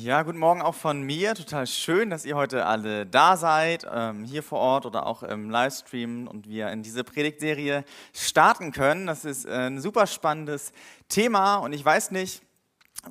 Ja, guten Morgen auch von mir. Total schön, dass ihr heute alle da seid, ähm, hier vor Ort oder auch im Livestream und wir in diese Predigtserie starten können. Das ist äh, ein super spannendes Thema und ich weiß nicht,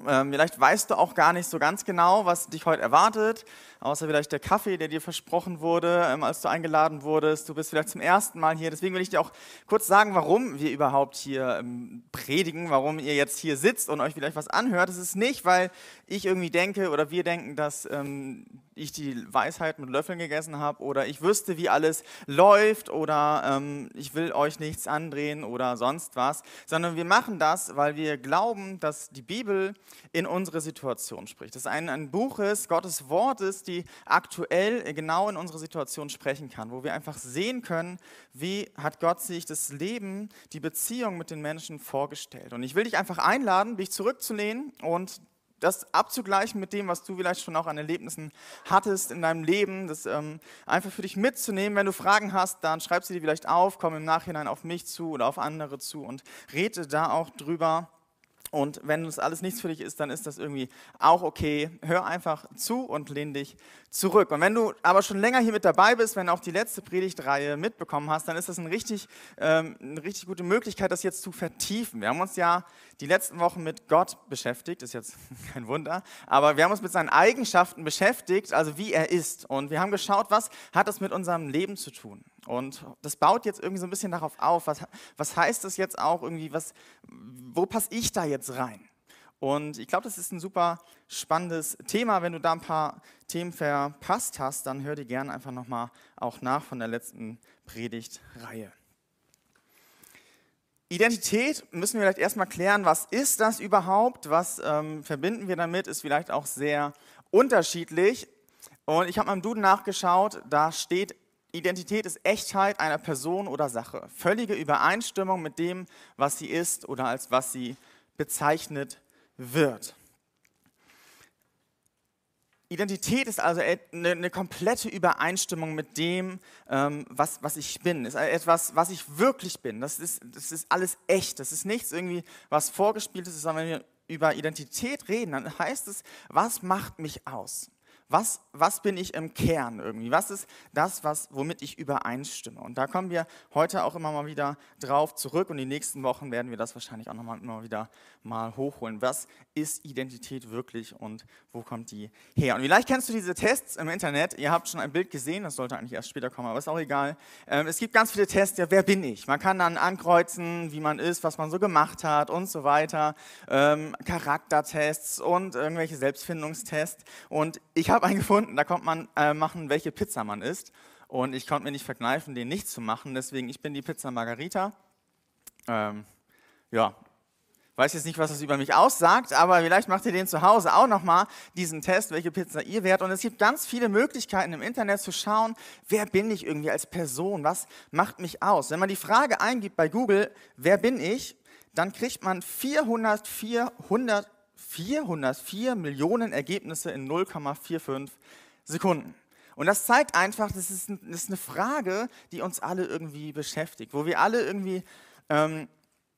ähm, vielleicht weißt du auch gar nicht so ganz genau, was dich heute erwartet außer vielleicht der Kaffee, der dir versprochen wurde, ähm, als du eingeladen wurdest. Du bist vielleicht zum ersten Mal hier. Deswegen will ich dir auch kurz sagen, warum wir überhaupt hier ähm, predigen, warum ihr jetzt hier sitzt und euch vielleicht was anhört. Es ist nicht, weil ich irgendwie denke oder wir denken, dass ähm, ich die Weisheit mit Löffeln gegessen habe oder ich wüsste, wie alles läuft oder ich will euch nichts andrehen oder sonst was, sondern wir machen das, weil wir glauben, dass die Bibel in unsere Situation spricht. Dass ein, ein Buch ist, Gottes Wort ist, die aktuell genau in unsere Situation sprechen kann, wo wir einfach sehen können, wie hat Gott sich das Leben, die Beziehung mit den Menschen vorgestellt. Und ich will dich einfach einladen, dich zurückzulehnen und das abzugleichen mit dem, was du vielleicht schon auch an Erlebnissen hattest in deinem Leben, das ähm, einfach für dich mitzunehmen. Wenn du Fragen hast, dann schreib sie dir vielleicht auf, komm im Nachhinein auf mich zu oder auf andere zu und rede da auch drüber. Und wenn das alles nichts für dich ist, dann ist das irgendwie auch okay. Hör einfach zu und lehn dich zurück. Und wenn du aber schon länger hier mit dabei bist, wenn auch die letzte Predigtreihe mitbekommen hast, dann ist das eine richtig, ähm, eine richtig gute Möglichkeit, das jetzt zu vertiefen. Wir haben uns ja die letzten Wochen mit Gott beschäftigt, ist jetzt kein Wunder, aber wir haben uns mit seinen Eigenschaften beschäftigt, also wie er ist. Und wir haben geschaut, was hat das mit unserem Leben zu tun. Und das baut jetzt irgendwie so ein bisschen darauf auf, was, was heißt das jetzt auch irgendwie, was, wo passe ich da jetzt rein? Und ich glaube, das ist ein super spannendes Thema. Wenn du da ein paar Themen verpasst hast, dann hör dir gerne einfach nochmal auch nach von der letzten Predigtreihe. Identität müssen wir vielleicht erstmal klären, was ist das überhaupt? Was ähm, verbinden wir damit? Ist vielleicht auch sehr unterschiedlich. Und ich habe mal im Duden nachgeschaut, da steht Identität ist Echtheit einer Person oder Sache. Völlige Übereinstimmung mit dem, was sie ist oder als was sie bezeichnet wird. Identität ist also eine, eine, komplette Übereinstimmung mit dem, ähm, was, was ich bin. Ist etwas, was ich wirklich bin. Das ist, das ist alles echt. Das ist nichts irgendwie, was vorgespielt ist, sondern wenn wir über Identität reden, dann heißt es, was macht mich aus? Was, was bin ich im Kern irgendwie? Was ist das, was, womit ich übereinstimme? Und da kommen wir heute auch immer mal wieder drauf zurück und die nächsten Wochen werden wir das wahrscheinlich auch nochmal immer wieder mal hochholen. Was ist Identität wirklich und wo kommt die her? Und vielleicht kennst du diese Tests im Internet. Ihr habt schon ein Bild gesehen, das sollte eigentlich erst später kommen, aber ist auch egal. Ähm, es gibt ganz viele Tests, ja, wer bin ich? Man kann dann ankreuzen, wie man ist, was man so gemacht hat und so weiter. Ähm, Charaktertests und irgendwelche Selbstfindungstests. Und ich habe habe einen gefunden, da kommt man äh, machen, welche Pizza man isst. Und ich konnte mir nicht verkneifen, den nicht zu machen. Deswegen, ich bin die Pizza Margarita. Ähm, ja, weiß jetzt nicht, was das über mich aussagt, aber vielleicht macht ihr den zu Hause auch nochmal, diesen Test, welche Pizza ihr wärt. Und es gibt ganz viele Möglichkeiten im Internet zu schauen, wer bin ich irgendwie als Person, was macht mich aus. Wenn man die Frage eingibt bei Google, wer bin ich, dann kriegt man 400, 400 404 Millionen Ergebnisse in 0,45 Sekunden. Und das zeigt einfach, das ist, das ist, eine Frage, die uns alle irgendwie beschäftigt, wo wir alle irgendwie ähm,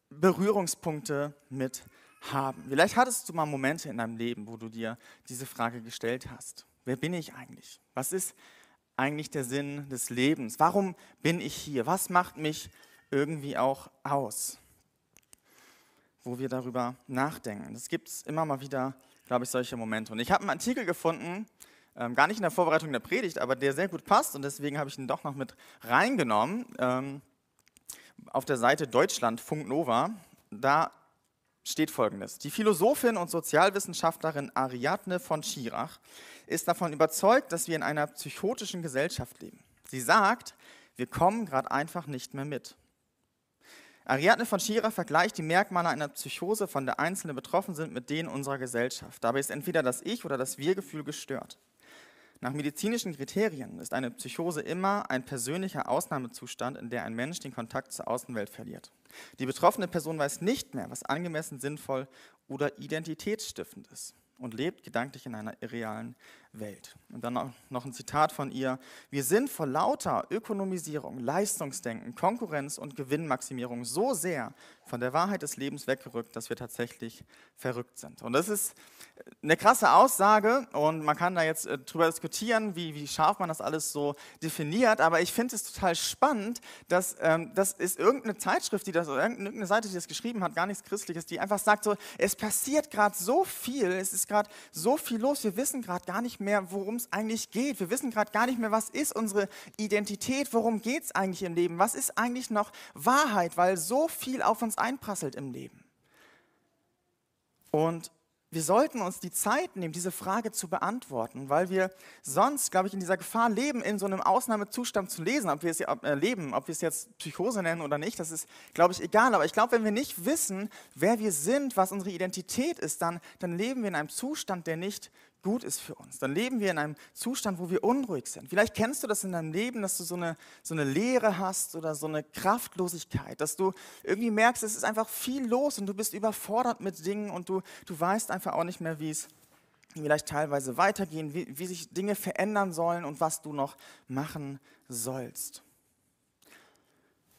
Berührungspunkte mit haben. Vielleicht hattest du mal Momente in deinem Leben, wo du dir diese Frage gestellt hast. Wer bin ich eigentlich? Was ist eigentlich der Sinn des Lebens? Warum bin ich hier? Was macht mich irgendwie auch aus? Wo wir darüber nachdenken. Es gibt immer mal wieder, glaube ich, solche Momente. Und ich habe einen Artikel gefunden, ähm, gar nicht in der Vorbereitung der Predigt, aber der sehr gut passt und deswegen habe ich ihn doch noch mit reingenommen. Ähm, auf der Seite Deutschlandfunk Nova, da steht folgendes. Die Philosophin und Sozialwissenschaftlerin Ariadne von Schirach ist davon überzeugt, dass wir in einer psychotischen Gesellschaft leben. Sie sagt, wir kommen gerade einfach nicht mehr mit. Ariadne von Schirach vergleicht die Merkmale einer Psychose, von der Einzelne betroffen sind, mit denen unserer Gesellschaft. Dabei ist entweder das Ich- oder das Wir-Gefühl gestört. Nach medizinischen Kriterien ist eine Psychose immer ein persönlicher Ausnahmezustand, in der ein Mensch den Kontakt zur Außenwelt verliert. Die betroffene Person weiß nicht mehr, was angemessen, sinnvoll oder identitätsstiftend ist und lebt gedanklich in einer irrealen Welt. Und dann noch ein Zitat von ihr. Wir sind vor lauter Ökonomisierung, Leistungsdenken, Konkurrenz und Gewinnmaximierung so sehr von der Wahrheit des Lebens weggerückt, dass wir tatsächlich verrückt sind. Und das ist eine krasse Aussage und man kann da jetzt äh, drüber diskutieren, wie, wie scharf man das alles so definiert. Aber ich finde es total spannend, dass ähm, das ist irgendeine Zeitschrift, die das oder irgendeine Seite, die das geschrieben hat, gar nichts Christliches, die einfach sagt so, es passiert gerade so viel, es ist gerade so viel los, wir wissen gerade gar nicht mehr, worum es eigentlich geht. Wir wissen gerade gar nicht mehr, was ist unsere Identität, worum geht es eigentlich im Leben, was ist eigentlich noch Wahrheit, weil so viel auf uns einprasselt im Leben. Und wir sollten uns die Zeit nehmen, diese Frage zu beantworten, weil wir sonst, glaube ich, in dieser Gefahr leben, in so einem Ausnahmezustand zu lesen, ob wir es erleben, ob wir es jetzt Psychose nennen oder nicht, das ist, glaube ich, egal. Aber ich glaube, wenn wir nicht wissen, wer wir sind, was unsere Identität ist, dann, dann leben wir in einem Zustand, der nicht gut ist für uns. Dann leben wir in einem Zustand, wo wir unruhig sind. Vielleicht kennst du das in deinem Leben, dass du so eine, so eine Leere hast oder so eine Kraftlosigkeit, dass du irgendwie merkst, es ist einfach viel los und du bist überfordert mit Dingen und du, du weißt einfach auch nicht mehr, wie es vielleicht teilweise weitergehen, wie, wie sich Dinge verändern sollen und was du noch machen sollst.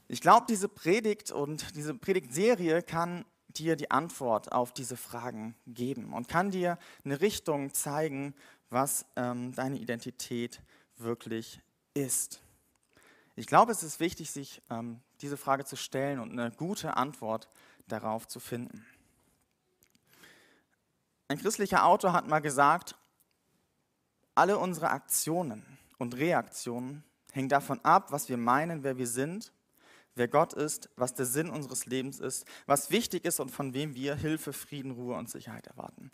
Ich glaube, diese Predigt und diese Predigtserie kann dir die Antwort auf diese Fragen geben und kann dir eine Richtung zeigen, was ähm, deine Identität wirklich ist. Ich glaube, es ist wichtig, sich ähm, diese Frage zu stellen und eine gute Antwort darauf zu finden. Ein christlicher Autor hat mal gesagt, alle unsere Aktionen und Reaktionen hängen davon ab, was wir meinen, wer wir sind wer Gott ist, was der Sinn unseres Lebens ist, was wichtig ist und von wem wir Hilfe, Frieden, Ruhe und Sicherheit erwarten.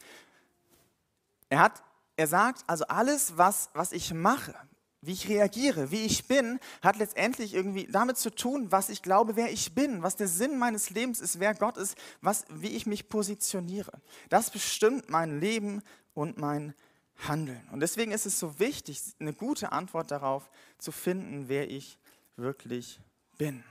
Er, hat, er sagt, also alles, was, was ich mache, wie ich reagiere, wie ich bin, hat letztendlich irgendwie damit zu tun, was ich glaube, wer ich bin, was der Sinn meines Lebens ist, wer Gott ist, was, wie ich mich positioniere. Das bestimmt mein Leben und mein Handeln. Und deswegen ist es so wichtig, eine gute Antwort darauf zu finden, wer ich wirklich bin.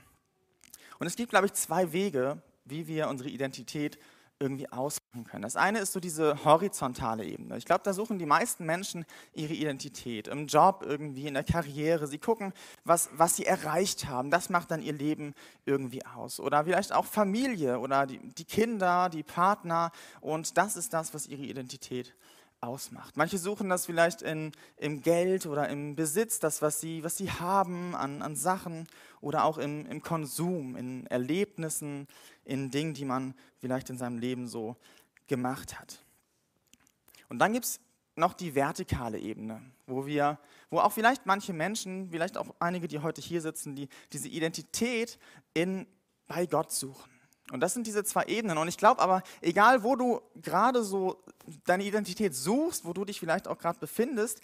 Und es gibt, glaube ich, zwei Wege, wie wir unsere Identität irgendwie ausmachen können. Das eine ist so diese horizontale Ebene. Ich glaube, da suchen die meisten Menschen ihre Identität im Job, irgendwie in der Karriere. Sie gucken, was, was sie erreicht haben. Das macht dann ihr Leben irgendwie aus. Oder vielleicht auch Familie oder die, die Kinder, die Partner. Und das ist das, was ihre Identität ausmacht. Manche suchen das vielleicht in, im Geld oder im Besitz, das, was sie, was sie haben an, an Sachen oder auch im, im Konsum, in Erlebnissen, in Dingen, die man vielleicht in seinem Leben so gemacht hat. Und dann gibt es noch die vertikale Ebene, wo wir, wo auch vielleicht manche Menschen, vielleicht auch einige, die heute hier sitzen, die diese Identität in, bei Gott suchen. Und das sind diese zwei Ebenen. Und ich glaube aber, egal wo du gerade so deine Identität suchst, wo du dich vielleicht auch gerade befindest,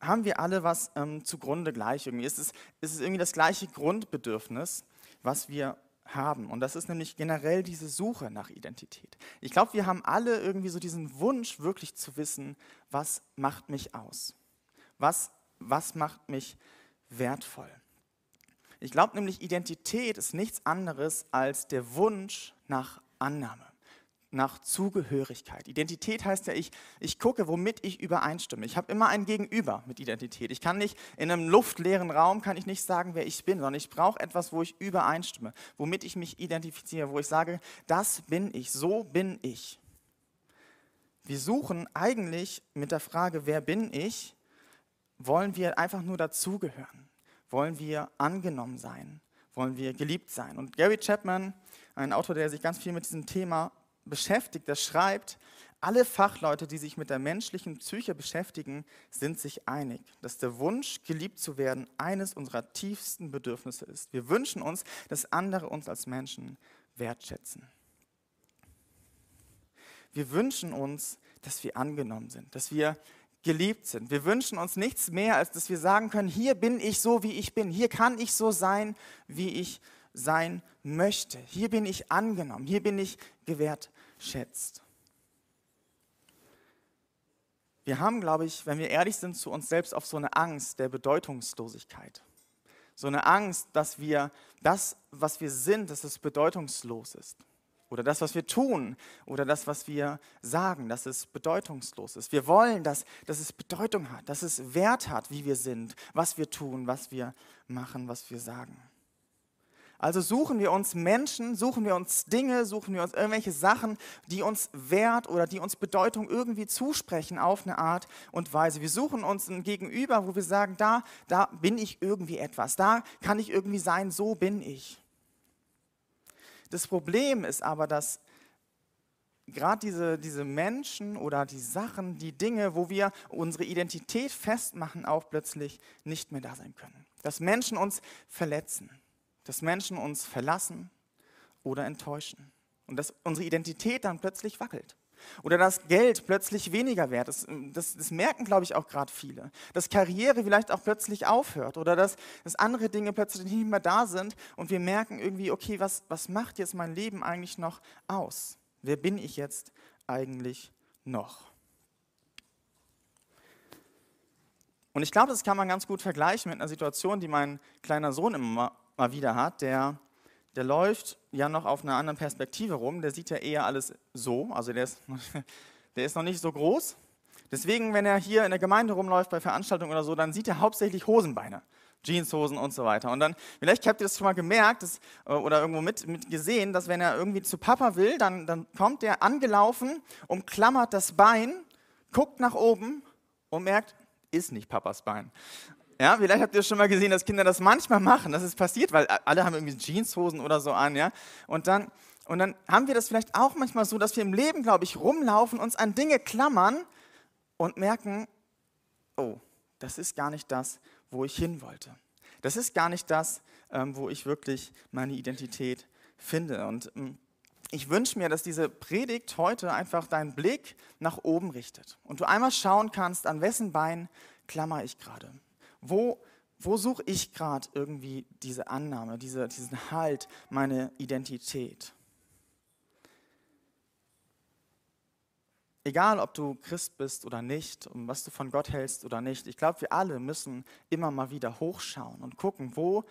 haben wir alle was ähm, zugrunde gleich. Irgendwie ist es, ist es irgendwie das gleiche Grundbedürfnis, was wir haben. Und das ist nämlich generell diese Suche nach Identität. Ich glaube, wir haben alle irgendwie so diesen Wunsch, wirklich zu wissen, was macht mich aus? Was, was macht mich wertvoll? Ich glaube nämlich, Identität ist nichts anderes als der Wunsch nach Annahme, nach Zugehörigkeit. Identität heißt ja, ich, ich gucke, womit ich übereinstimme. Ich habe immer ein Gegenüber mit Identität. Ich kann nicht in einem luftleeren Raum, kann ich nicht sagen, wer ich bin, sondern ich brauche etwas, wo ich übereinstimme, womit ich mich identifiziere, wo ich sage, das bin ich, so bin ich. Wir suchen eigentlich mit der Frage, wer bin ich, wollen wir einfach nur dazugehören wollen wir angenommen sein, wollen wir geliebt sein. Und Gary Chapman, ein Autor, der sich ganz viel mit diesem Thema beschäftigt, der schreibt, alle Fachleute, die sich mit der menschlichen Psyche beschäftigen, sind sich einig, dass der Wunsch, geliebt zu werden, eines unserer tiefsten Bedürfnisse ist. Wir wünschen uns, dass andere uns als Menschen wertschätzen. Wir wünschen uns, dass wir angenommen sind, dass wir geliebt sind. Wir wünschen uns nichts mehr, als dass wir sagen können, hier bin ich so, wie ich bin. Hier kann ich so sein, wie ich sein möchte. Hier bin ich angenommen. Hier bin ich gewertschätzt. Wir haben, glaube ich, wenn wir ehrlich sind zu uns selbst, auf so eine Angst der Bedeutungslosigkeit. So eine Angst, dass wir das, was wir sind, dass es bedeutungslos ist. Oder das, was wir tun oder das, was wir sagen, dass es bedeutungslos ist. Wir wollen, dass, dass es Bedeutung hat, dass es Wert hat, wie wir sind, was wir tun, was wir machen, was wir sagen. Also suchen wir uns Menschen, suchen wir uns Dinge, suchen wir uns irgendwelche Sachen, die uns Wert oder die uns Bedeutung irgendwie zusprechen auf eine Art und Weise. Wir suchen uns ein Gegenüber, wo wir sagen, da, da bin ich irgendwie etwas, da kann ich irgendwie sein, so bin ich. Das Problem ist aber, dass gerade diese, diese Menschen oder die Sachen, die Dinge, wo wir unsere Identität festmachen, auch plötzlich nicht mehr da sein können. Dass Menschen uns verletzen dass Menschen uns verlassen oder enttäuschen und dass unsere Identität dann plötzlich wackelt. Oder dass Geld plötzlich weniger wert ist. Das, das merken, glaube ich, auch gerade viele. Dass Karriere vielleicht auch plötzlich aufhört oder dass, dass andere Dinge plötzlich nicht mehr da sind und wir merken irgendwie, okay, was, was macht jetzt mein Leben eigentlich noch aus? Wer bin ich jetzt eigentlich noch? Und ich glaube, das kann man ganz gut vergleichen mit einer Situation, die mein kleiner Sohn immer mal wieder hat, der, der läuft ja noch auf einer anderen Perspektive rum. Der sieht ja eher alles so, also der ist, der ist noch nicht so groß. Deswegen, wenn er hier in der Gemeinde rumläuft bei Veranstaltungen oder so, dann sieht er hauptsächlich Hosenbeine. Jeanshosen und so weiter. Und dann, vielleicht habt ihr das schon mal gemerkt dass, äh, oder irgendwo mit, mit gesehen, dass wenn er irgendwie zu Papa will, dann, dann kommt er angelaufen, umklammert das Bein, guckt nach oben und merkt, ist nicht Papas Bein. Ja, vielleicht habt ihr schon mal gesehen, dass Kinder das manchmal machen. Das ist passiert, weil alle haben irgendwie Jeanshosen oder so an, ja. Und dann, und dann haben wir das vielleicht auch manchmal so, dass wir im Leben, glaube ich, rumlaufen, uns an Dinge klammern und merken, oh, das ist gar nicht das, wo ich hin wollte. Das ist gar nicht das, ähm, wo ich wirklich meine Identität finde. Und ähm, ich wünsche mir, dass diese Predigt heute einfach deinen Blick nach oben richtet und du einmal schauen kannst, an wessen Bein klammer ich gerade. Wo, wo suche ich gerade irgendwie diese Annahme, diese, diesen Halt, meine Identität? Egal, ob du Christ bist oder nicht, und was du von Gott hältst oder nicht, ich glaube, wir alle müssen immer mal wieder hochschauen und gucken, wo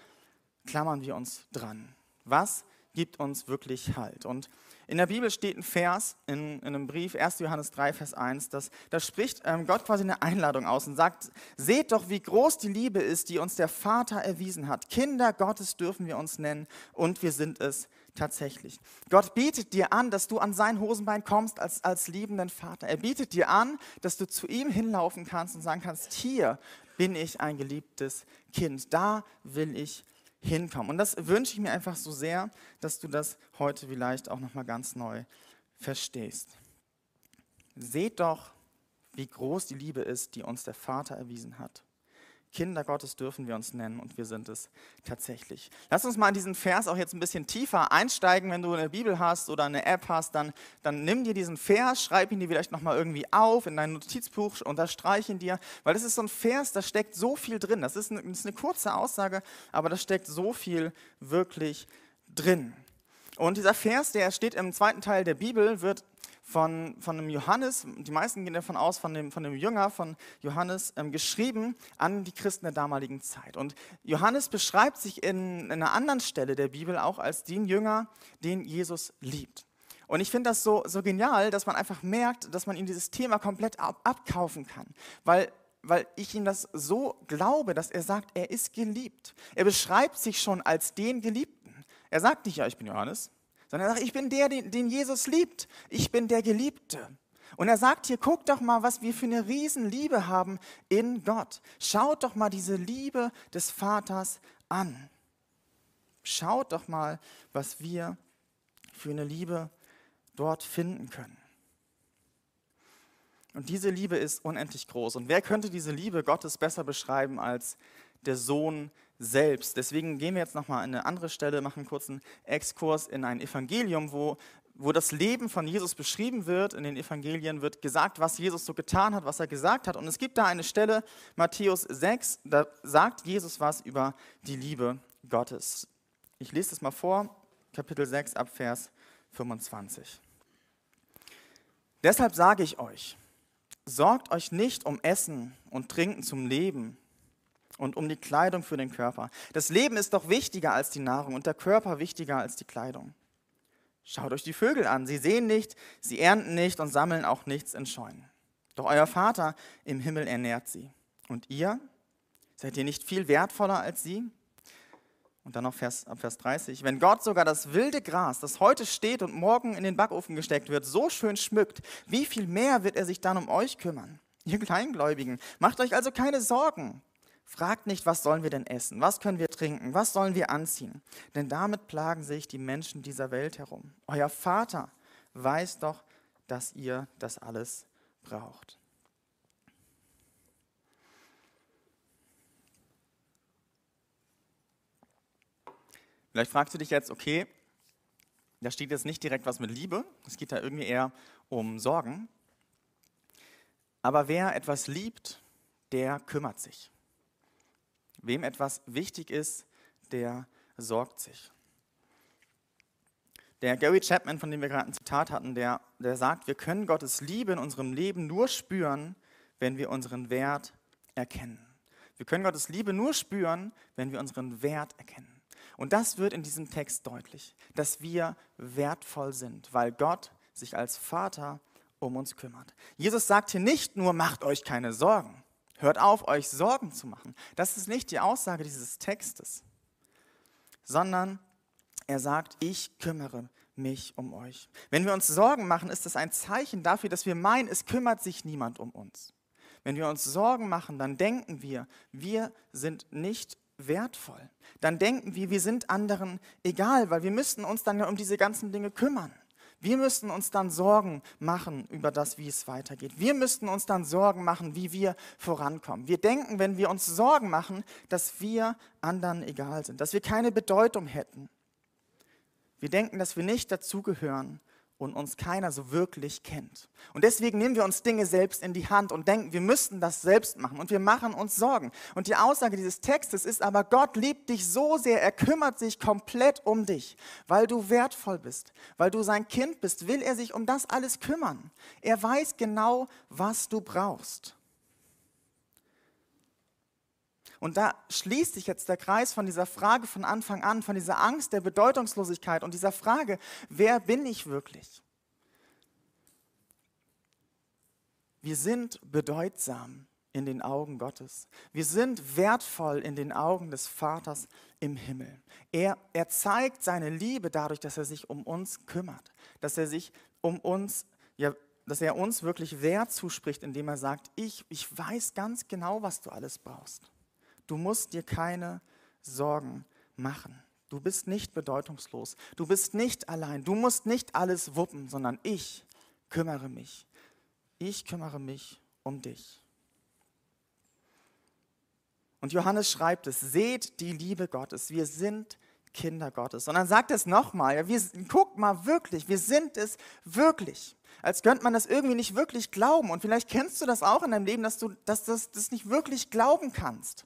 klammern wir uns dran? Was gibt uns wirklich Halt? Und in der Bibel steht ein Vers in, in einem Brief, 1. Johannes 3, Vers 1, das, da spricht ähm, Gott quasi eine Einladung aus und sagt, seht doch, wie groß die Liebe ist, die uns der Vater erwiesen hat. Kinder Gottes dürfen wir uns nennen und wir sind es tatsächlich. Gott bietet dir an, dass du an sein Hosenbein kommst als, als liebenden Vater. Er bietet dir an, dass du zu ihm hinlaufen kannst und sagen kannst, hier bin ich ein geliebtes Kind, da will ich hinkommen. Und das wünsche ich mir einfach so sehr, dass du das heute vielleicht auch nochmal ganz neu verstehst. Seht doch, wie groß die Liebe ist, die uns der Vater erwiesen hat. Kinder Gottes dürfen wir uns nennen und wir sind es tatsächlich. Lass uns mal in diesen Vers auch jetzt ein bisschen tiefer einsteigen. Wenn du eine Bibel hast oder eine App hast, dann, dann nimm dir diesen Vers, schreib ihn dir vielleicht nochmal irgendwie auf in dein Notizbuch, unterstreich ihn dir, weil das ist so ein Vers, da steckt so viel drin. Das ist eine, das ist eine kurze Aussage, aber da steckt so viel wirklich drin. Und dieser Vers, der steht im zweiten Teil der Bibel, wird von, von einem Johannes, die meisten gehen davon aus, von dem, von dem Jünger von Johannes, ähm, geschrieben an die Christen der damaligen Zeit. Und Johannes beschreibt sich in, in einer anderen Stelle der Bibel auch als den Jünger, den Jesus liebt. Und ich finde das so, so genial, dass man einfach merkt, dass man ihm dieses Thema komplett ab, abkaufen kann. Weil, weil ich ihm das so glaube, dass er sagt, er ist geliebt. Er beschreibt sich schon als den Geliebten. Er sagt nicht, ja, ich bin Johannes, sondern er sagt, ich bin der, den, den Jesus liebt. Ich bin der Geliebte. Und er sagt hier, guck doch mal, was wir für eine Riesenliebe haben in Gott. Schaut doch mal diese Liebe des Vaters an. Schaut doch mal, was wir für eine Liebe dort finden können. Und diese Liebe ist unendlich groß. Und wer könnte diese Liebe Gottes besser beschreiben als der Sohn selbst. Deswegen gehen wir jetzt nochmal an eine andere Stelle, machen einen kurzen Exkurs in ein Evangelium, wo, wo das Leben von Jesus beschrieben wird. In den Evangelien wird gesagt, was Jesus so getan hat, was er gesagt hat. Und es gibt da eine Stelle, Matthäus 6, da sagt Jesus was über die Liebe Gottes. Ich lese das mal vor, Kapitel 6 ab Vers 25. Deshalb sage ich euch, sorgt euch nicht um Essen und Trinken zum Leben und um die Kleidung für den Körper. Das Leben ist doch wichtiger als die Nahrung und der Körper wichtiger als die Kleidung. Schaut euch die Vögel an. Sie sehen nicht, sie ernten nicht und sammeln auch nichts in Scheunen. Doch euer Vater im Himmel ernährt sie. Und ihr? Seid ihr nicht viel wertvoller als sie? Und dann noch Vers, ab Vers 30. Wenn Gott sogar das wilde Gras, das heute steht und morgen in den Backofen gesteckt wird, so schön schmückt, wie viel mehr wird er sich dann um euch kümmern? Ihr Kleingläubigen, macht euch also keine Sorgen. Fragt nicht, was sollen wir denn essen, was können wir trinken, was sollen wir anziehen. Denn damit plagen sich die Menschen dieser Welt herum. Euer Vater weiß doch, dass ihr das alles braucht. Vielleicht fragst du dich jetzt, okay, da steht jetzt nicht direkt was mit Liebe, es geht da irgendwie eher um Sorgen. Aber wer etwas liebt, der kümmert sich. Wem etwas wichtig ist, der sorgt sich. Der Gary Chapman, von dem wir gerade ein Zitat hatten, der, der sagt, wir können Gottes Liebe in unserem Leben nur spüren, wenn wir unseren Wert erkennen. Wir können Gottes Liebe nur spüren, wenn wir unseren Wert erkennen. Und das wird in diesem Text deutlich, dass wir wertvoll sind, weil Gott sich als Vater um uns kümmert. Jesus sagt hier nicht nur, macht euch keine Sorgen. Hört auf, euch Sorgen zu machen. Das ist nicht die Aussage dieses Textes, sondern er sagt, ich kümmere mich um euch. Wenn wir uns Sorgen machen, ist das ein Zeichen dafür, dass wir meinen, es kümmert sich niemand um uns. Wenn wir uns Sorgen machen, dann denken wir, wir sind nicht wertvoll. Dann denken wir, wir sind anderen egal, weil wir müssten uns dann ja um diese ganzen Dinge kümmern. Wir müssten uns dann Sorgen machen über das, wie es weitergeht. Wir müssten uns dann Sorgen machen, wie wir vorankommen. Wir denken, wenn wir uns Sorgen machen, dass wir anderen egal sind, dass wir keine Bedeutung hätten. Wir denken, dass wir nicht dazugehören und uns keiner so wirklich kennt. Und deswegen nehmen wir uns Dinge selbst in die Hand und denken, wir müssten das selbst machen und wir machen uns Sorgen. Und die Aussage dieses Textes ist aber, Gott liebt dich so sehr, er kümmert sich komplett um dich, weil du wertvoll bist, weil du sein Kind bist, will er sich um das alles kümmern. Er weiß genau, was du brauchst. Und da schließt sich jetzt der Kreis von dieser Frage von Anfang an, von dieser Angst der Bedeutungslosigkeit und dieser Frage, wer bin ich wirklich? Wir sind bedeutsam in den Augen Gottes. Wir sind wertvoll in den Augen des Vaters im Himmel. Er, er zeigt seine Liebe dadurch, dass er sich um uns kümmert, dass er sich um uns, ja, dass er uns wirklich Wert zuspricht, indem er sagt, ich, ich weiß ganz genau, was du alles brauchst. Du musst dir keine Sorgen machen. Du bist nicht bedeutungslos. Du bist nicht allein. Du musst nicht alles wuppen, sondern ich kümmere mich. Ich kümmere mich um dich. Und Johannes schreibt es, seht die Liebe Gottes. Wir sind Kinder Gottes. Und dann sagt es nochmal, ja, wir, guck mal wirklich, wir sind es wirklich. Als könnte man das irgendwie nicht wirklich glauben. Und vielleicht kennst du das auch in deinem Leben, dass du dass das, das nicht wirklich glauben kannst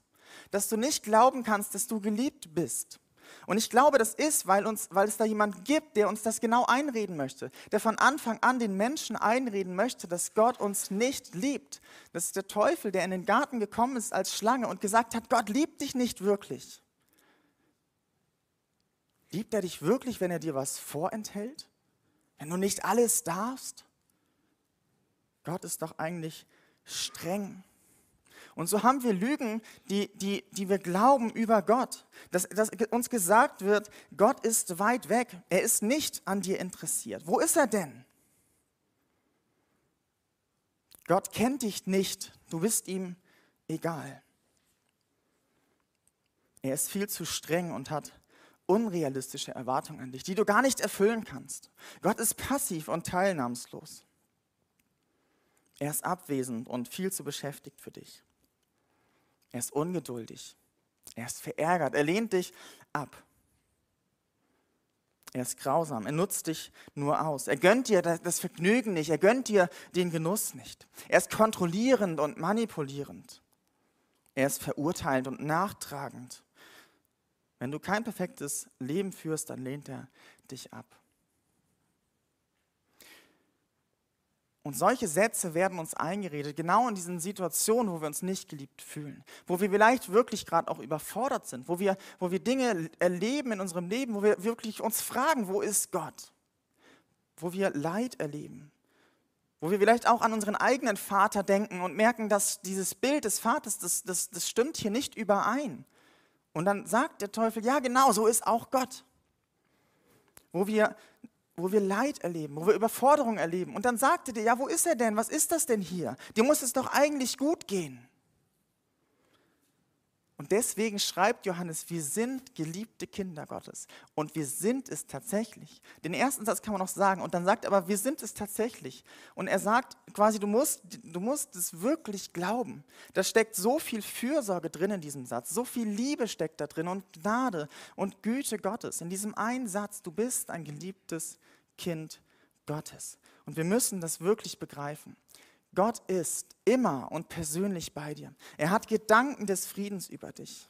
dass du nicht glauben kannst, dass du geliebt bist. Und ich glaube, das ist, weil, uns, weil es da jemand gibt, der uns das genau einreden möchte, der von Anfang an den Menschen einreden möchte, dass Gott uns nicht liebt. Das ist der Teufel, der in den Garten gekommen ist als Schlange und gesagt hat, Gott liebt dich nicht wirklich. Liebt er dich wirklich, wenn er dir was vorenthält? Wenn du nicht alles darfst? Gott ist doch eigentlich streng. Und so haben wir Lügen, die, die, die wir glauben über Gott. Dass, dass uns gesagt wird, Gott ist weit weg. Er ist nicht an dir interessiert. Wo ist er denn? Gott kennt dich nicht. Du bist ihm egal. Er ist viel zu streng und hat unrealistische Erwartungen an dich, die du gar nicht erfüllen kannst. Gott ist passiv und teilnahmslos. Er ist abwesend und viel zu beschäftigt für dich. Er ist ungeduldig. Er ist verärgert. Er lehnt dich ab. Er ist grausam. Er nutzt dich nur aus. Er gönnt dir das Vergnügen nicht. Er gönnt dir den Genuss nicht. Er ist kontrollierend und manipulierend. Er ist verurteilend und nachtragend. Wenn du kein perfektes Leben führst, dann lehnt er dich ab. Und solche Sätze werden uns eingeredet, genau in diesen Situationen, wo wir uns nicht geliebt fühlen, wo wir vielleicht wirklich gerade auch überfordert sind, wo wir, wo wir Dinge erleben in unserem Leben, wo wir wirklich uns fragen, wo ist Gott? wo wir Leid erleben, wo wir vielleicht auch an unseren eigenen Vater denken und merken, dass dieses Bild des Vaters, das, das, das stimmt hier nicht überein. Und dann sagt der Teufel, ja genau, so ist auch Gott. Wo wir, wo wir Leid erleben, wo wir Überforderung erleben. Und dann sagte der, ja, wo ist er denn? Was ist das denn hier? Dir muss es doch eigentlich gut gehen. Und deswegen schreibt Johannes, wir sind geliebte Kinder Gottes. Und wir sind es tatsächlich. Den ersten Satz kann man noch sagen. Und dann sagt er aber, wir sind es tatsächlich. Und er sagt quasi, du musst, du musst es wirklich glauben. Da steckt so viel Fürsorge drin in diesem Satz. So viel Liebe steckt da drin und Gnade und Güte Gottes. In diesem einen Satz, du bist ein geliebtes Kind Gottes. Und wir müssen das wirklich begreifen. Gott ist immer und persönlich bei dir. Er hat Gedanken des Friedens über dich.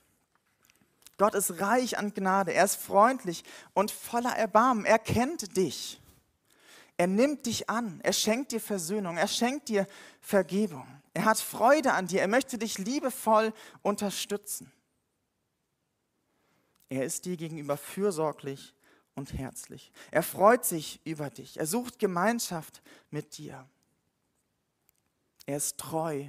Gott ist reich an Gnade. Er ist freundlich und voller Erbarmen. Er kennt dich. Er nimmt dich an. Er schenkt dir Versöhnung. Er schenkt dir Vergebung. Er hat Freude an dir. Er möchte dich liebevoll unterstützen. Er ist dir gegenüber fürsorglich und herzlich. Er freut sich über dich. Er sucht Gemeinschaft mit dir. Er ist treu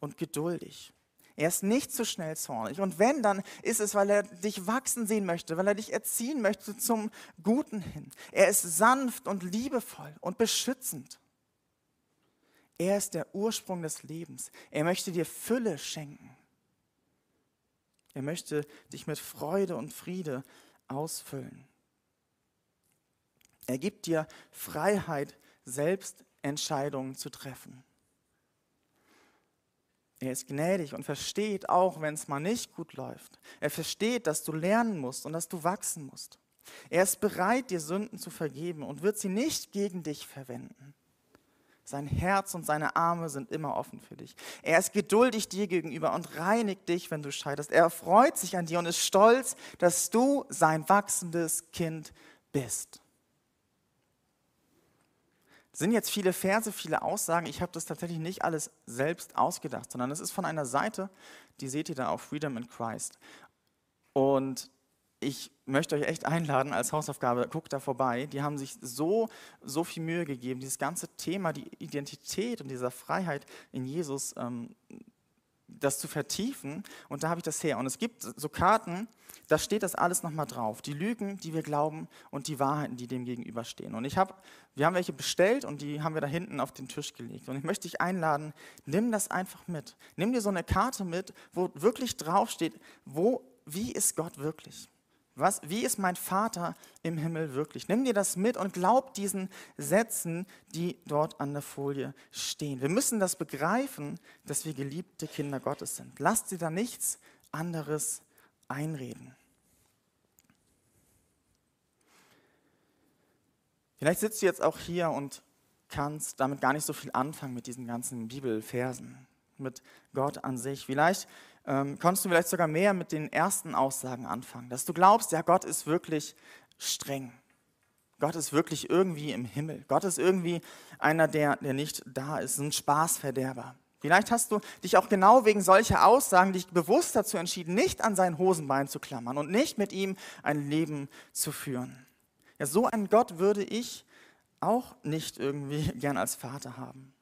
und geduldig. Er ist nicht so schnell zornig. Und wenn, dann ist es, weil er dich wachsen sehen möchte, weil er dich erziehen möchte zum Guten hin. Er ist sanft und liebevoll und beschützend. Er ist der Ursprung des Lebens. Er möchte dir Fülle schenken. Er möchte dich mit Freude und Friede ausfüllen. Er gibt dir Freiheit, selbst Entscheidungen zu treffen. Er ist gnädig und versteht auch, wenn es mal nicht gut läuft. Er versteht, dass du lernen musst und dass du wachsen musst. Er ist bereit, dir Sünden zu vergeben und wird sie nicht gegen dich verwenden. Sein Herz und seine Arme sind immer offen für dich. Er ist geduldig dir gegenüber und reinigt dich, wenn du scheiterst. Er freut sich an dir und ist stolz, dass du sein wachsendes Kind bist sind jetzt viele Verse, viele Aussagen. Ich habe das tatsächlich nicht alles selbst ausgedacht, sondern es ist von einer Seite, die seht ihr da auf Freedom in Christ. Und ich möchte euch echt einladen als Hausaufgabe, guckt da vorbei. Die haben sich so, so viel Mühe gegeben, dieses ganze Thema, die Identität und dieser Freiheit in Jesus ähm, das zu vertiefen. Und da habe ich das her. Und es gibt so Karten, da steht das alles nochmal drauf. Die Lügen, die wir glauben und die Wahrheiten, die dem gegenüberstehen. Und ich habe, wir haben welche bestellt und die haben wir da hinten auf den Tisch gelegt. Und ich möchte dich einladen, nimm das einfach mit. Nimm dir so eine Karte mit, wo wirklich draufsteht, wo, wie ist Gott wirklich? Was, wie ist mein Vater im Himmel wirklich? Nimm dir das mit und glaub diesen Sätzen, die dort an der Folie stehen. Wir müssen das begreifen, dass wir geliebte Kinder Gottes sind. Lasst dir da nichts anderes einreden. Vielleicht sitzt du jetzt auch hier und kannst damit gar nicht so viel anfangen mit diesen ganzen Bibelversen, mit Gott an sich. Vielleicht ähm, konntest du vielleicht sogar mehr mit den ersten Aussagen anfangen, dass du glaubst, ja, Gott ist wirklich streng. Gott ist wirklich irgendwie im Himmel. Gott ist irgendwie einer, der, der nicht da ist, ein Spaßverderber. Vielleicht hast du dich auch genau wegen solcher Aussagen dich bewusst dazu entschieden, nicht an sein Hosenbein zu klammern und nicht mit ihm ein Leben zu führen. Ja, so einen Gott würde ich auch nicht irgendwie gern als Vater haben.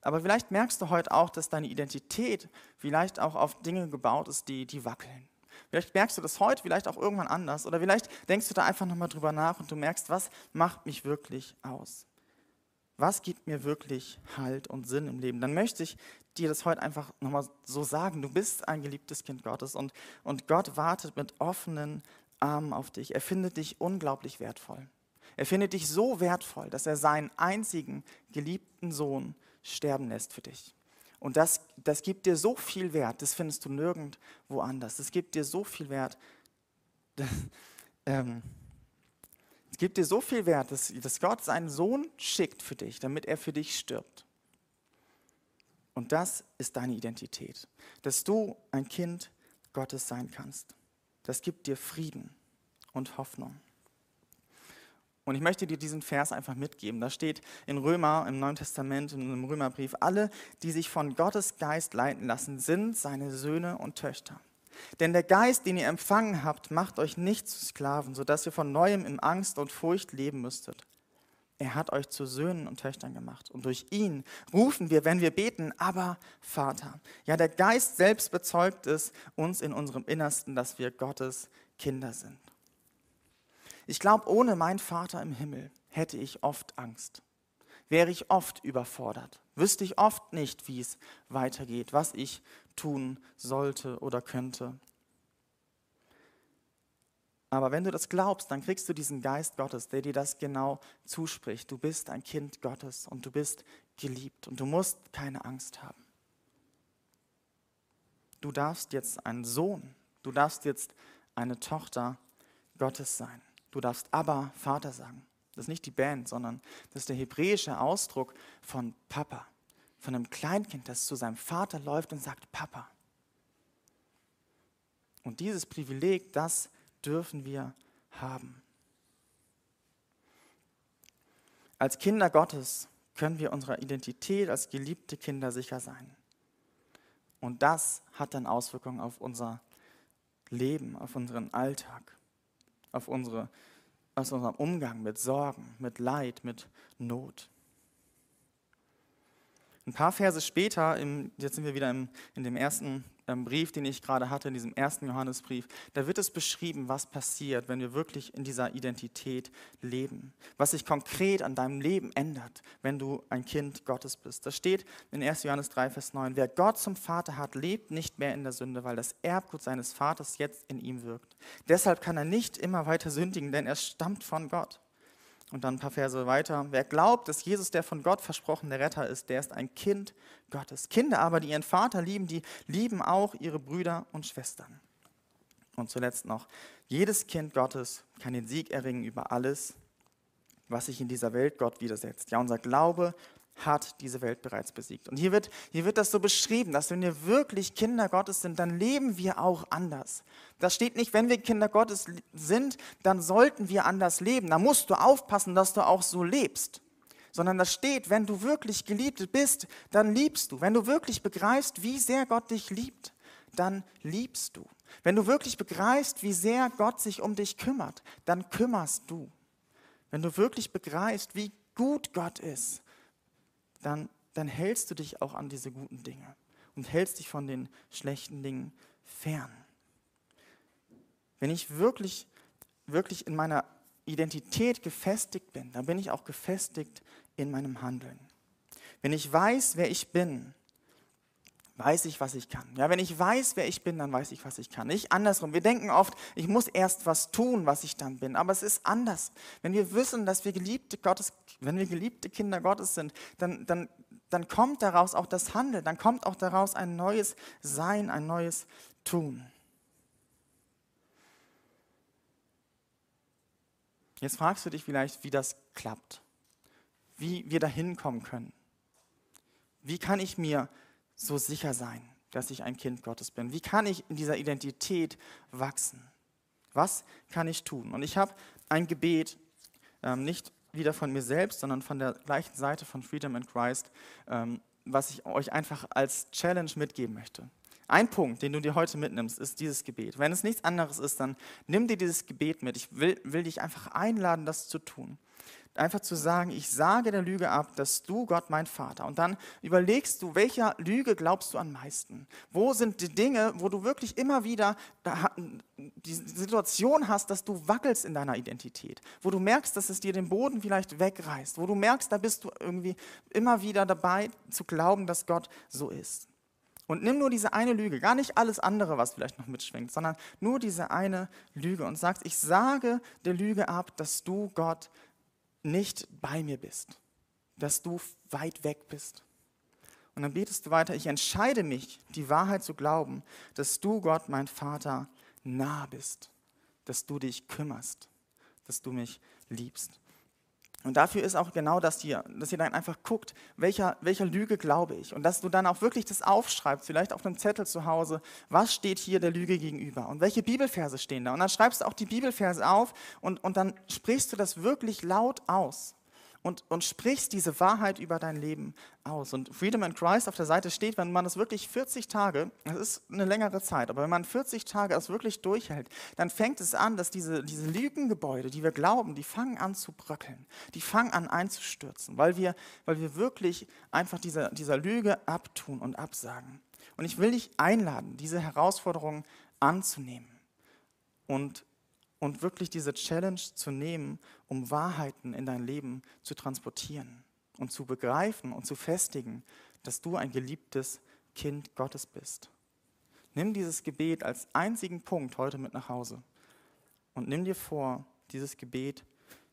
Aber vielleicht merkst du heute auch, dass deine Identität vielleicht auch auf Dinge gebaut ist, die, die wackeln. Vielleicht merkst du das heute, vielleicht auch irgendwann anders. Oder vielleicht denkst du da einfach nochmal drüber nach und du merkst, was macht mich wirklich aus? Was gibt mir wirklich Halt und Sinn im Leben? Dann möchte ich dir das heute einfach nochmal so sagen. Du bist ein geliebtes Kind Gottes und, und Gott wartet mit offenen Armen auf dich. Er findet dich unglaublich wertvoll. Er findet dich so wertvoll, dass er seinen einzigen geliebten Sohn sterben lässt für dich. Und das, das gibt dir so viel Wert, das findest du nirgendwo anders. Das gibt dir so viel Wert. Das, ähm, es gibt dir so viel Wert, dass, dass Gott seinen Sohn schickt für dich, damit er für dich stirbt. Und das ist deine Identität, dass du ein Kind Gottes sein kannst. Das gibt dir Frieden und Hoffnung. Und ich möchte dir diesen Vers einfach mitgeben. Da steht in Römer, im Neuen Testament, im Römerbrief, alle, die sich von Gottes Geist leiten lassen, sind seine Söhne und Töchter. Denn der Geist, den ihr empfangen habt, macht euch nicht zu Sklaven, sodass ihr von neuem in Angst und Furcht leben müsstet. Er hat euch zu Söhnen und Töchtern gemacht. Und durch ihn rufen wir, wenn wir beten, aber Vater. Ja, der Geist selbst bezeugt es uns in unserem Innersten, dass wir Gottes Kinder sind. Ich glaube, ohne meinen Vater im Himmel hätte ich oft Angst. Wäre ich oft überfordert. Wüsste ich oft nicht, wie es weitergeht, was ich tun sollte oder könnte. Aber wenn du das glaubst, dann kriegst du diesen Geist Gottes, der dir das genau zuspricht. Du bist ein Kind Gottes und du bist geliebt und du musst keine Angst haben. Du darfst jetzt ein Sohn, du darfst jetzt eine Tochter Gottes sein. Du darfst aber Vater sagen. Das ist nicht die Band, sondern das ist der hebräische Ausdruck von Papa, von einem Kleinkind, das zu seinem Vater läuft und sagt Papa. Und dieses Privileg, das dürfen wir haben. Als Kinder Gottes können wir unserer Identität als geliebte Kinder sicher sein. Und das hat dann Auswirkungen auf unser Leben, auf unseren Alltag, auf, unsere, auf unseren Umgang mit Sorgen, mit Leid, mit Not. Ein paar Verse später, im, jetzt sind wir wieder im, in dem ersten ähm, Brief, den ich gerade hatte, in diesem ersten Johannesbrief, da wird es beschrieben, was passiert, wenn wir wirklich in dieser Identität leben. Was sich konkret an deinem Leben ändert, wenn du ein Kind Gottes bist. Das steht in 1. Johannes 3, Vers 9. Wer Gott zum Vater hat, lebt nicht mehr in der Sünde, weil das Erbgut seines Vaters jetzt in ihm wirkt. Deshalb kann er nicht immer weiter sündigen, denn er stammt von Gott. Und dann ein paar Verse weiter. Wer glaubt, dass Jesus der von Gott versprochene Retter ist, der ist ein Kind Gottes. Kinder aber, die ihren Vater lieben, die lieben auch ihre Brüder und Schwestern. Und zuletzt noch, jedes Kind Gottes kann den Sieg erringen über alles, was sich in dieser Welt Gott widersetzt. Ja, unser Glaube hat diese Welt bereits besiegt. Und hier wird, hier wird das so beschrieben, dass wenn wir wirklich Kinder Gottes sind, dann leben wir auch anders. Das steht nicht, wenn wir Kinder Gottes sind, dann sollten wir anders leben. Da musst du aufpassen, dass du auch so lebst. Sondern da steht, wenn du wirklich geliebt bist, dann liebst du. Wenn du wirklich begreifst, wie sehr Gott dich liebt, dann liebst du. Wenn du wirklich begreifst, wie sehr Gott sich um dich kümmert, dann kümmerst du. Wenn du wirklich begreifst, wie gut Gott ist, dann, dann hältst du dich auch an diese guten Dinge und hältst dich von den schlechten Dingen fern. Wenn ich wirklich, wirklich in meiner Identität gefestigt bin, dann bin ich auch gefestigt in meinem Handeln. Wenn ich weiß, wer ich bin, weiß ich, was ich kann. Ja, wenn ich weiß, wer ich bin, dann weiß ich, was ich kann. Nicht andersrum. Wir denken oft, ich muss erst was tun, was ich dann bin. Aber es ist anders. Wenn wir wissen, dass wir geliebte Gottes, wenn wir geliebte Kinder Gottes sind, dann, dann, dann kommt daraus auch das Handeln. Dann kommt auch daraus ein neues Sein, ein neues Tun. Jetzt fragst du dich vielleicht, wie das klappt. Wie wir da hinkommen können. Wie kann ich mir so sicher sein, dass ich ein Kind Gottes bin? Wie kann ich in dieser Identität wachsen? Was kann ich tun? Und ich habe ein Gebet, ähm, nicht wieder von mir selbst, sondern von der gleichen Seite von Freedom in Christ, ähm, was ich euch einfach als Challenge mitgeben möchte. Ein Punkt, den du dir heute mitnimmst, ist dieses Gebet. Wenn es nichts anderes ist, dann nimm dir dieses Gebet mit. Ich will, will dich einfach einladen, das zu tun einfach zu sagen, ich sage der Lüge ab, dass du Gott mein Vater. Und dann überlegst du, welcher Lüge glaubst du am meisten? Wo sind die Dinge, wo du wirklich immer wieder die Situation hast, dass du wackelst in deiner Identität, wo du merkst, dass es dir den Boden vielleicht wegreißt, wo du merkst, da bist du irgendwie immer wieder dabei zu glauben, dass Gott so ist. Und nimm nur diese eine Lüge, gar nicht alles andere, was vielleicht noch mitschwingt, sondern nur diese eine Lüge und sagst, ich sage der Lüge ab, dass du Gott nicht bei mir bist, dass du weit weg bist. Und dann betest du weiter, ich entscheide mich, die Wahrheit zu glauben, dass du, Gott, mein Vater, nah bist, dass du dich kümmerst, dass du mich liebst. Und dafür ist auch genau das hier, dass ihr dann einfach guckt, welcher, welcher Lüge glaube ich. Und dass du dann auch wirklich das aufschreibst, vielleicht auf einem Zettel zu Hause, was steht hier der Lüge gegenüber und welche Bibelverse stehen da. Und dann schreibst du auch die Bibelverse auf und, und dann sprichst du das wirklich laut aus. Und, und sprichst diese Wahrheit über dein Leben aus. Und Freedom in Christ auf der Seite steht, wenn man das wirklich 40 Tage, das ist eine längere Zeit, aber wenn man 40 Tage das wirklich durchhält, dann fängt es an, dass diese, diese Lügengebäude, die wir glauben, die fangen an zu bröckeln, die fangen an einzustürzen, weil wir, weil wir wirklich einfach dieser, dieser Lüge abtun und absagen. Und ich will dich einladen, diese Herausforderung anzunehmen und und wirklich diese Challenge zu nehmen, um Wahrheiten in dein Leben zu transportieren und zu begreifen und zu festigen, dass du ein geliebtes Kind Gottes bist. Nimm dieses Gebet als einzigen Punkt heute mit nach Hause und nimm dir vor, dieses Gebet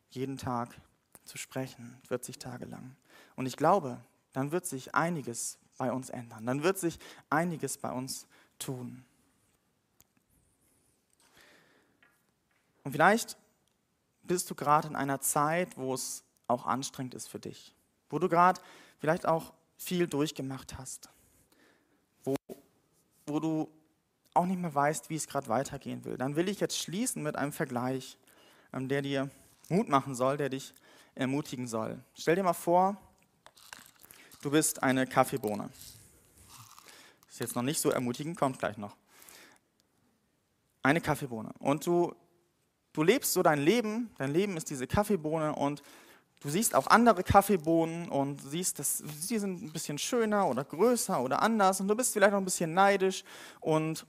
jeden Tag zu sprechen, 40 Tage lang. Und ich glaube, dann wird sich einiges bei uns ändern, dann wird sich einiges bei uns tun. Und vielleicht bist du gerade in einer Zeit, wo es auch anstrengend ist für dich, wo du gerade vielleicht auch viel durchgemacht hast, wo, wo du auch nicht mehr weißt, wie es gerade weitergehen will. Dann will ich jetzt schließen mit einem Vergleich, ähm, der dir Mut machen soll, der dich ermutigen soll. Stell dir mal vor, du bist eine Kaffeebohne. Ist jetzt noch nicht so ermutigend, kommt gleich noch. Eine Kaffeebohne. Und du du lebst so dein Leben, dein Leben ist diese Kaffeebohne und du siehst auch andere Kaffeebohnen und siehst, dass die sind ein bisschen schöner oder größer oder anders und du bist vielleicht noch ein bisschen neidisch und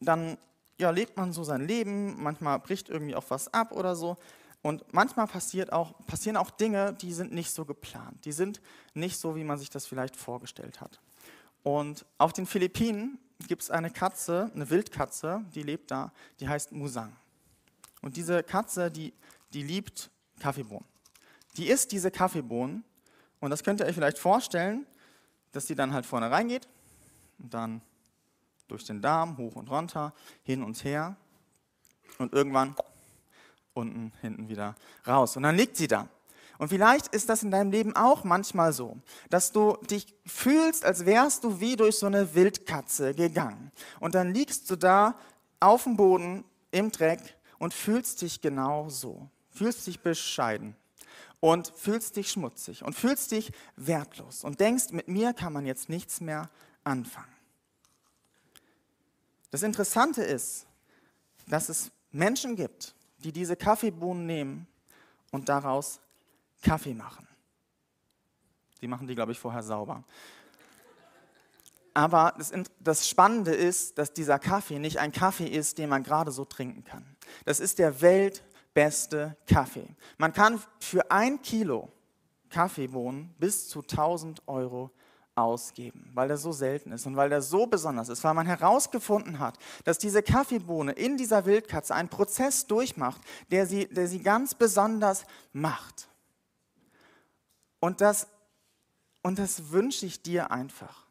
dann ja, lebt man so sein Leben, manchmal bricht irgendwie auch was ab oder so und manchmal passiert auch, passieren auch Dinge, die sind nicht so geplant, die sind nicht so, wie man sich das vielleicht vorgestellt hat. Und auf den Philippinen gibt es eine Katze, eine Wildkatze, die lebt da, die heißt Musang. Und diese Katze, die, die liebt Kaffeebohnen. Die isst diese Kaffeebohnen und das könnt ihr euch vielleicht vorstellen, dass die dann halt vorne reingeht und dann durch den Darm hoch und runter, hin und her und irgendwann unten, hinten wieder raus. Und dann liegt sie da. Und vielleicht ist das in deinem Leben auch manchmal so, dass du dich fühlst, als wärst du wie durch so eine Wildkatze gegangen. Und dann liegst du da auf dem Boden im Dreck und fühlst dich genau so. Fühlst dich bescheiden und fühlst dich schmutzig und fühlst dich wertlos und denkst, mit mir kann man jetzt nichts mehr anfangen. Das Interessante ist, dass es Menschen gibt, die diese Kaffeebohnen nehmen und daraus Kaffee machen. Die machen die, glaube ich, vorher sauber. Aber das, das, Spannende ist, dass dieser Kaffee nicht ein Kaffee ist, den man gerade so trinken kann. Das ist der weltbeste Kaffee. Man kann für ein Kilo Kaffeebohnen bis zu 1000 Euro ausgeben, weil der so selten ist und weil der so besonders ist, weil man herausgefunden hat, dass diese Kaffeebohne in dieser Wildkatze einen Prozess durchmacht, der sie, der sie ganz besonders macht. Und das, und das wünsche ich dir einfach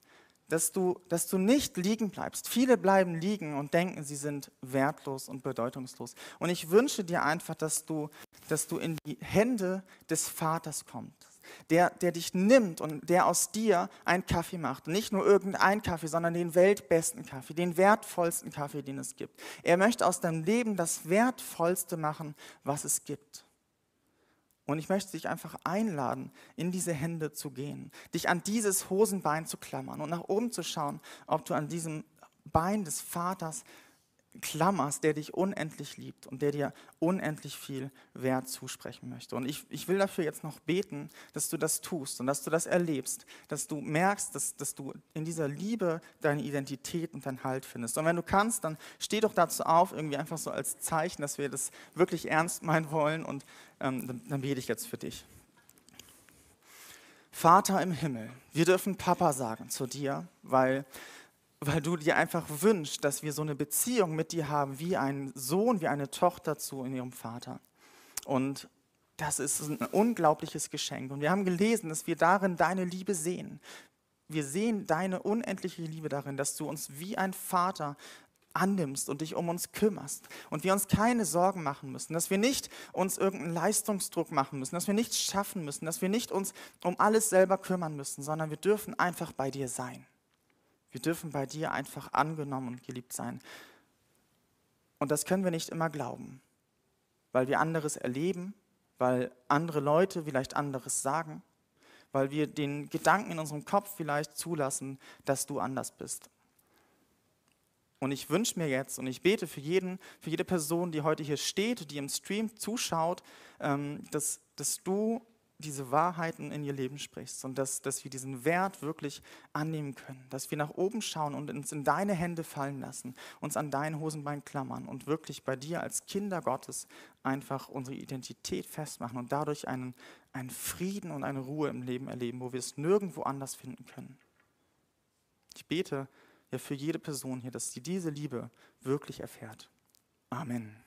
dass du, dass du nicht liegen bleibst. Viele bleiben liegen und denken, sie sind wertlos und bedeutungslos. Und ich wünsche dir einfach, dass du, dass du in die Hände des Vaters kommst, der, der dich nimmt und der aus dir einen Kaffee macht. Nicht nur irgendeinen Kaffee, sondern den weltbesten Kaffee, den wertvollsten Kaffee, den es gibt. Er möchte aus deinem Leben das Wertvollste machen, was es gibt. Und ich möchte dich einfach einladen, in diese Hände zu gehen, dich an dieses Hosenbein zu klammern und nach oben zu schauen, ob du an diesem Bein des Vaters klammerst, der dich unendlich liebt und der dir unendlich viel Wert zusprechen möchte. Und ich, ich will dafür jetzt noch beten, dass du das tust und dass du das erlebst, dass du merkst, dass, dass du in dieser Liebe deine Identität und deinen Halt findest. Und wenn du kannst, dann steh doch dazu auf, irgendwie einfach so als Zeichen, dass wir das wirklich ernst meinen wollen und ähm, dann, dann bete ich jetzt für dich. Vater im Himmel, wir dürfen Papa sagen zu dir, weil weil du dir einfach wünschst, dass wir so eine Beziehung mit dir haben, wie ein Sohn, wie eine Tochter zu in ihrem Vater. Und das ist ein unglaubliches Geschenk. Und wir haben gelesen, dass wir darin deine Liebe sehen. Wir sehen deine unendliche Liebe darin, dass du uns wie ein Vater annimmst und dich um uns kümmerst und wir uns keine Sorgen machen müssen, dass wir nicht uns irgendeinen Leistungsdruck machen müssen, dass wir nichts schaffen müssen, dass wir nicht uns um alles selber kümmern müssen, sondern wir dürfen einfach bei dir sein. Wir dürfen bei dir einfach angenommen und geliebt sein. Und das können wir nicht immer glauben, weil wir anderes erleben weil andere Leute vielleicht anderes sagen, weil wir den Gedanken in unserem Kopf vielleicht zulassen, dass du anders bist. Und ich wünsche mir jetzt und ich bete für jeden, für jede Person, die heute hier steht, die im Stream zuschaut, ähm, dass, dass du diese Wahrheiten in ihr Leben sprichst und dass, dass wir diesen Wert wirklich annehmen können, dass wir nach oben schauen und uns in deine Hände fallen lassen, uns an dein Hosenbein klammern und wirklich bei dir als Kinder Gottes einfach unsere Identität festmachen und dadurch einen, einen Frieden und eine Ruhe im Leben erleben, wo wir es nirgendwo anders finden können. Ich bete ja für jede Person hier, dass sie diese Liebe wirklich erfährt. Amen.